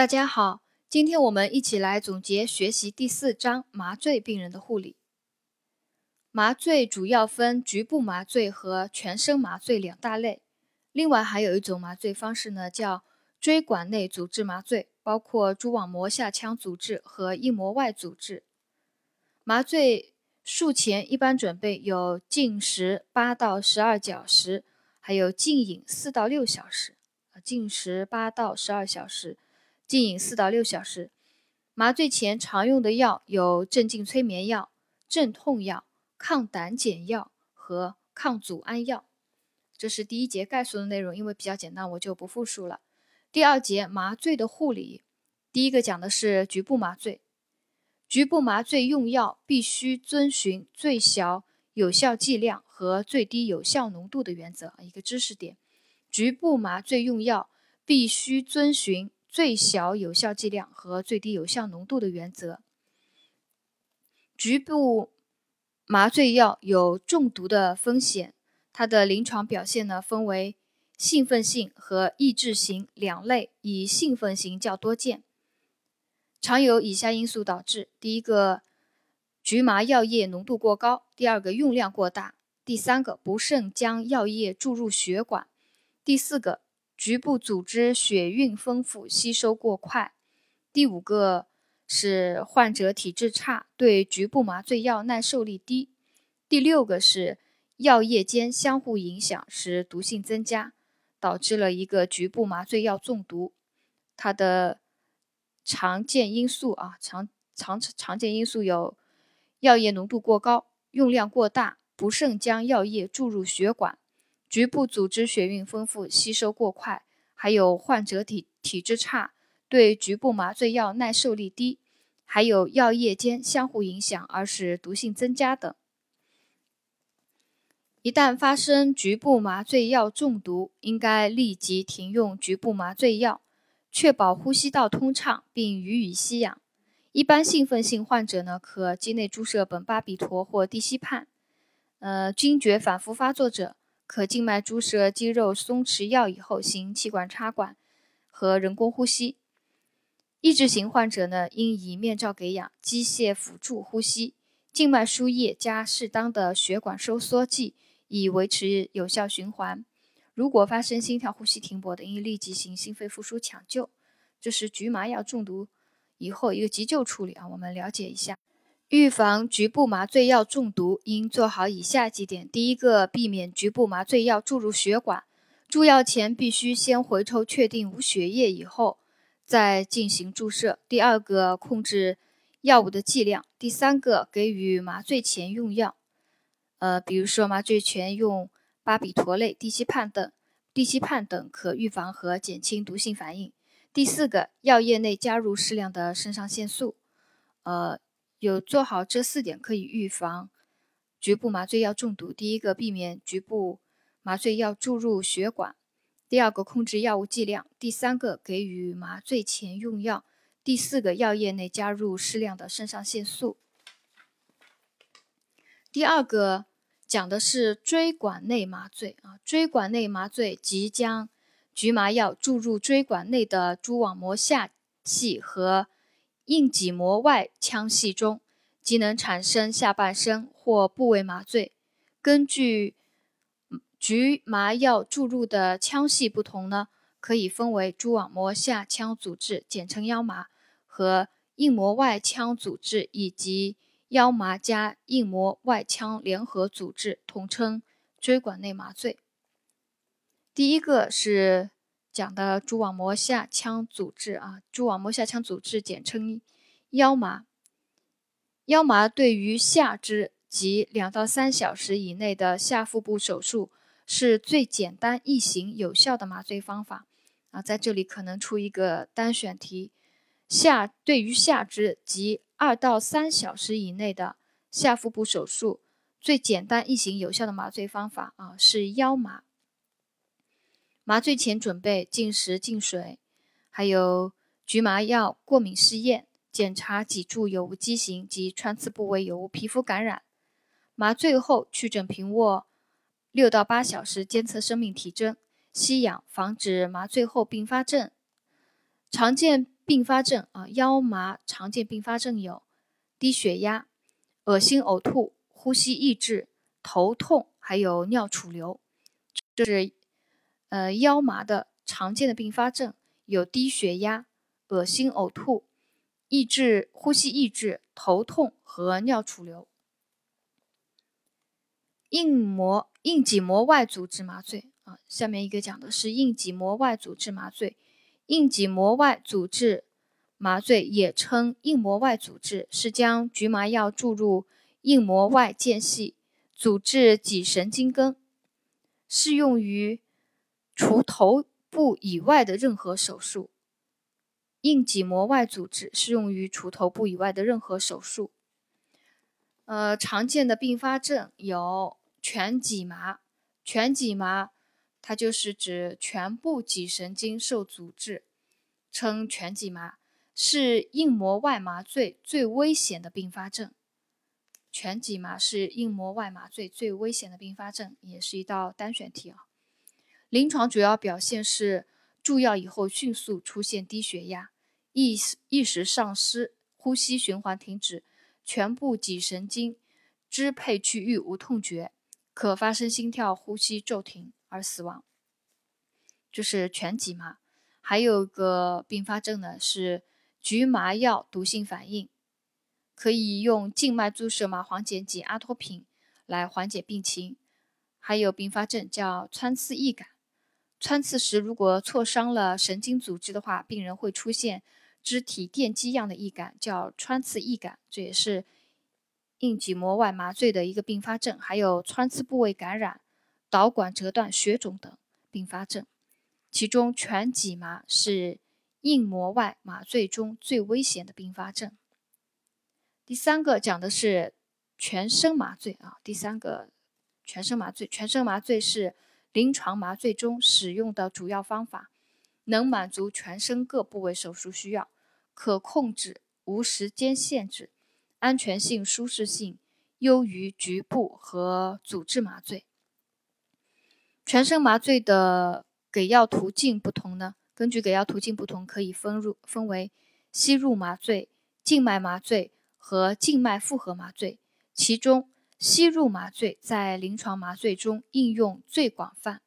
大家好，今天我们一起来总结学习第四章麻醉病人的护理。麻醉主要分局部麻醉和全身麻醉两大类，另外还有一种麻醉方式呢，叫椎管内阻滞麻醉，包括蛛网膜下腔阻滞和硬膜外阻滞。麻醉术前一般准备有禁食八到十二小时，还有禁饮四到六小时。禁食八到十二小时。禁饮四到六小时。麻醉前常用的药有镇静催眠药、镇痛药、抗胆碱药和抗组胺药。这是第一节概述的内容，因为比较简单，我就不复述了。第二节麻醉的护理，第一个讲的是局部麻醉。局部麻醉用药必须遵循最小有效剂量和最低有效浓度的原则。一个知识点：局部麻醉用药必须遵循。最小有效剂量和最低有效浓度的原则。局部麻醉药有中毒的风险，它的临床表现呢分为兴奋性和抑制型两类，以兴奋型较多见。常有以下因素导致：第一个，局麻药液浓度过高；第二个，用量过大；第三个，不慎将药液注入血管；第四个。局部组织血运丰富，吸收过快。第五个是患者体质差，对局部麻醉药耐受力低。第六个是药液间相互影响，使毒性增加，导致了一个局部麻醉药中毒。它的常见因素啊，常常常见因素有药液浓度过高、用量过大、不慎将药液注入血管。局部组织血运丰富，吸收过快，还有患者体体质差，对局部麻醉药耐受力低，还有药液间相互影响而使毒性增加等。一旦发生局部麻醉药中毒，应该立即停用局部麻醉药，确保呼吸道通畅，并予以吸氧。一般兴奋性患者呢，可肌内注射苯巴比妥或地西泮。呃，惊厥反复发作者。可静脉注射肌肉松弛药以后行气管插管和人工呼吸。抑制型患者呢，应以面罩给氧、机械辅助呼吸、静脉输液加适当的血管收缩剂，以维持有效循环。如果发生心跳、呼吸停泊的，应立即行心肺复苏抢救。这是局麻药中毒以后一个急救处理啊，我们了解一下。预防局部麻醉药中毒，应做好以下几点：第一个，避免局部麻醉药注入血管，注药前必须先回抽确定无血液以后再进行注射；第二个，控制药物的剂量；第三个，给予麻醉前用药，呃，比如说麻醉前用巴比妥类、地西泮等，地西泮等可预防和减轻毒性反应；第四个，药液内加入适量的肾上腺素，呃。有做好这四点，可以预防局部麻醉药中毒。第一个，避免局部麻醉药注入血管；第二个，控制药物剂量；第三个，给予麻醉前用药；第四个，药液内加入适量的肾上腺素。第二个讲的是椎管内麻醉啊，椎管内麻醉即将局麻药注入椎管内的蛛网膜下系和。硬脊膜外腔隙中，即能产生下半身或部位麻醉。根据局麻药注入的腔隙不同呢，可以分为蛛网膜下腔阻滞（简称腰麻）和硬膜外腔阻滞，以及腰麻加硬膜外腔联合阻滞，统称椎管内麻醉。第一个是。讲的蛛网膜下腔阻滞啊，蛛网膜下腔阻滞简称腰麻。腰麻对于下肢及两到三小时以内的下腹部手术是最简单易行有效的麻醉方法啊，在这里可能出一个单选题。下对于下肢及二到三小时以内的下腹部手术最简单易行有效的麻醉方法啊是腰麻。麻醉前准备禁食、禁水，还有局麻药过敏试验，检查脊柱有无畸形及穿刺部位有无皮肤感染。麻醉后去枕平卧六到八小时，监测生命体征，吸氧，防止麻醉后并发症。常见并发症啊，腰麻常见并发症有低血压、恶心呕吐、呼吸抑制、头痛，还有尿储留。这是呃腰麻的常见的并发症，有低血压、恶心呕吐、抑制呼吸抑制、头痛和尿储留。硬膜硬脊膜外阻滞麻醉啊，下面一个讲的是硬脊膜外阻滞麻醉。硬脊膜外阻滞麻醉也称硬膜外阻滞，是将局麻药注入硬膜外间隙，阻滞脊神经根，适用于除头部以外的任何手术。硬脊膜外阻滞适用于除头部以外的任何手术。呃，常见的并发症有全脊麻，全脊麻。它就是指全部脊神经受阻滞，称全脊麻，是硬膜外麻醉最危险的并发症。全脊麻是硬膜外麻醉最危险的并发症，也是一道单选题啊。临床主要表现是注药以后迅速出现低血压、意识意识丧失、呼吸循环停止、全部脊神经支配区域无痛觉，可发生心跳、呼吸骤停。而死亡，就是全脊麻。还有个并发症呢，是局麻药毒性反应，可以用静脉注射麻黄碱及阿托品来缓解病情。还有并发症叫穿刺易感，穿刺时如果挫伤了神经组织的话，病人会出现肢体电击样的易感，叫穿刺易感，这也是硬脊膜外麻醉的一个并发症。还有穿刺部位感染。导管折断、血肿等并发症，其中全脊麻是硬膜外麻醉中最危险的并发症。第三个讲的是全身麻醉啊，第三个全身麻醉，全身麻醉是临床麻醉中使用的主要方法，能满足全身各部位手术需要，可控制，无时间限制，安全性、舒适性优于局部和阻滞麻醉。全身麻醉的给药途径不同呢？根据给药途径不同，可以分入分为吸入麻醉、静脉麻醉和静脉复合麻醉。其中，吸入麻醉在临床麻醉中应用最广泛。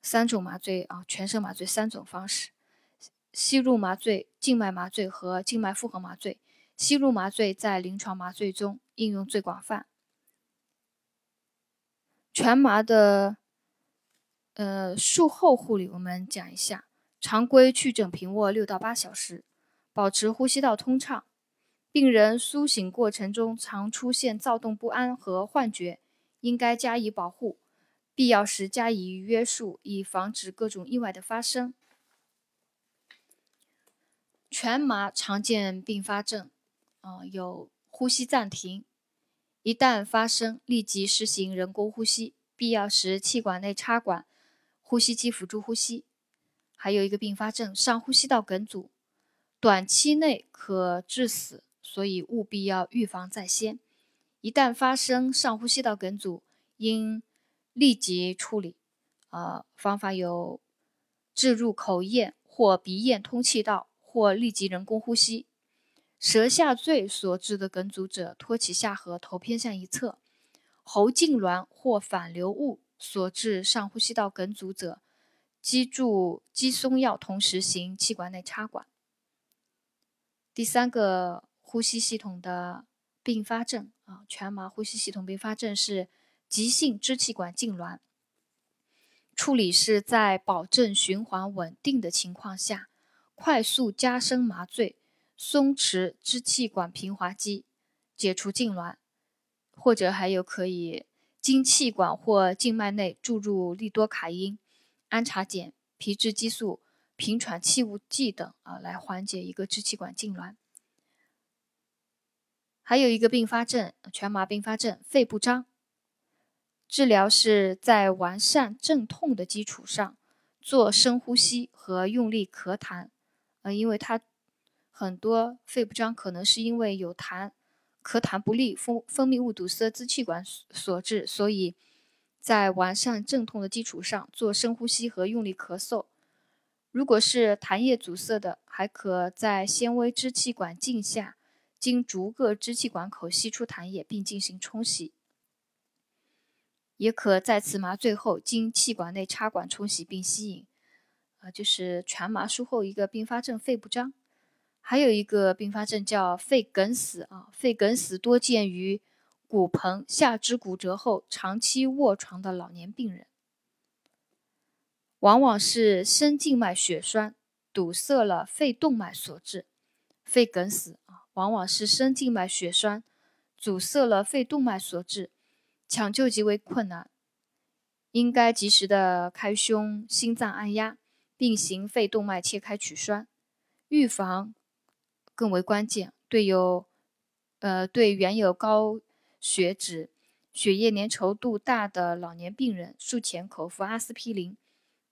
三种麻醉啊，全身麻醉三种方式：吸入麻醉、静脉麻醉和静脉复合麻醉。吸入麻醉在临床麻醉中应用最广泛。全麻的，呃，术后护理我们讲一下：常规去枕平卧六到八小时，保持呼吸道通畅。病人苏醒过程中常出现躁动不安和幻觉，应该加以保护，必要时加以约束，以防止各种意外的发生。全麻常见并发症，啊，有呼吸暂停。一旦发生，立即实行人工呼吸，必要时气管内插管，呼吸机辅助呼吸。还有一个并发症，上呼吸道梗阻，短期内可致死，所以务必要预防在先。一旦发生上呼吸道梗阻，应立即处理。呃，方法有置入口咽或鼻咽通气道，或立即人工呼吸。舌下坠所致的梗阻者，托起下颌，头偏向一侧；喉痉挛或反流物所致上呼吸道梗阻者，击注肌松药，同时行气管内插管。第三个呼吸系统的并发症啊，全麻呼吸系统并发症是急性支气管痉挛。处理是在保证循环稳定的情况下，快速加深麻醉。松弛支气管平滑肌，解除痉挛，或者还有可以经气管或静脉内注入利多卡因、安茶碱、皮质激素、平喘气雾剂等啊，来缓解一个支气管痉挛。还有一个并发症，全麻并发症，肺不张。治疗是在完善镇痛的基础上，做深呼吸和用力咳痰，呃，因为它。很多肺不张可能是因为有痰、咳痰不利、分分泌物堵塞支气管所致，所以在完善镇痛的基础上做深呼吸和用力咳嗽。如果是痰液阻塞的，还可在纤维支气管镜下，经逐个支气管口吸出痰液，并进行冲洗。也可再次麻醉后，经气管内插管冲洗并吸引。啊，就是全麻术后一个并发症——肺不张。还有一个并发症叫肺梗死啊，肺梗死多见于骨盆下肢骨折后长期卧床的老年病人。往往是深静脉血栓堵塞了肺动脉所致，肺梗死啊，往往是深静脉血栓阻塞了肺动脉所致，抢救极为困难，应该及时的开胸、心脏按压，并行肺动脉切开取栓，预防更为关键。对有，呃，对原有高血脂、血液粘稠度大的老年病人，术前口服阿司匹林。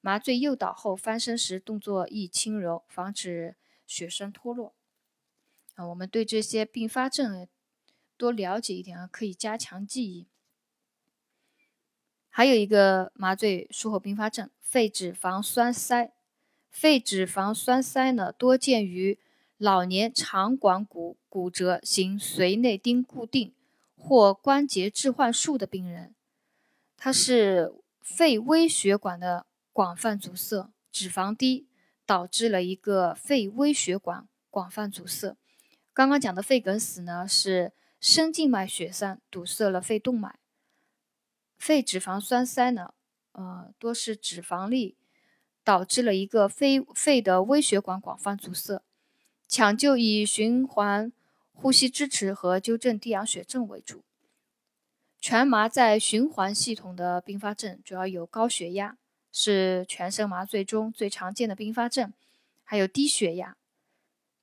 麻醉诱导后翻身时动作宜轻柔，防止血栓脱落。啊，我们对这些并发症多了解一点啊，可以加强记忆。还有一个麻醉术后并发症——肺脂肪栓塞。肺脂肪栓塞呢，多见于老年肠管骨骨折行髓内钉固定或关节置换术的病人，它是肺微血管的。广泛阻塞，脂肪低，导致了一个肺微血管广泛阻塞。刚刚讲的肺梗死呢，是深静脉血栓堵塞了肺动脉。肺脂肪栓塞呢，呃，多是脂肪粒导致了一个肺肺的微血管广泛阻塞。抢救以循环呼吸支持和纠正低氧血症为主。全麻在循环系统的并发症主要有高血压。是全身麻醉中最常见的并发症，还有低血压。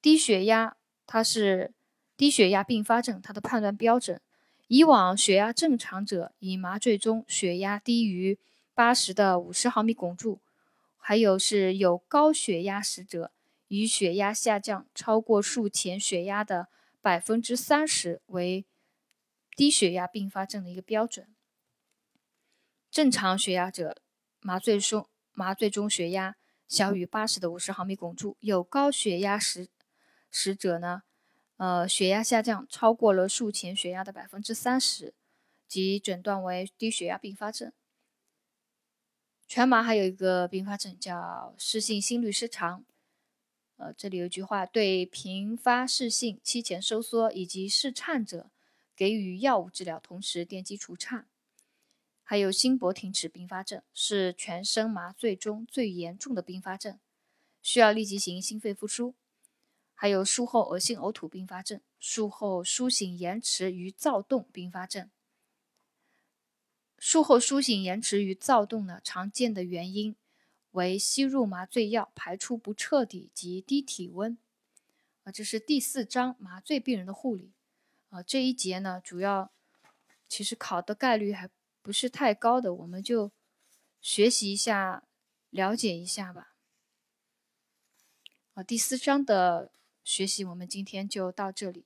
低血压它是低血压并发症，它的判断标准，以往血压正常者以麻醉中血压低于八十的五十毫米汞柱，还有是有高血压时者，以血压下降超过术前血压的百分之三十为低血压并发症的一个标准。正常血压者。麻醉中麻醉中血压小于八十的五十毫米汞柱，有高血压时时者呢，呃，血压下降超过了术前血压的百分之三十，即诊断为低血压并发症。全麻还有一个并发症叫室性心律失常，呃，这里有一句话：对频发室性期前收缩以及室颤者，给予药物治疗，同时电击除颤。还有心搏停止并发症，是全身麻醉中最严重的并发症，需要立即行心肺复苏。还有术后恶心呕吐并发症，术后苏醒延迟与躁动并发症。术后苏醒延迟与躁动呢，常见的原因为吸入麻醉药排出不彻底及低体温。啊，这是第四章麻醉病人的护理。啊，这一节呢，主要其实考的概率还。不是太高的，我们就学习一下，了解一下吧。啊，第四章的学习我们今天就到这里。